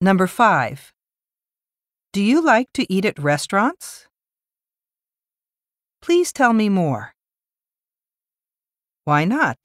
Number 5. Do you like to eat at restaurants? Please tell me more. Why not?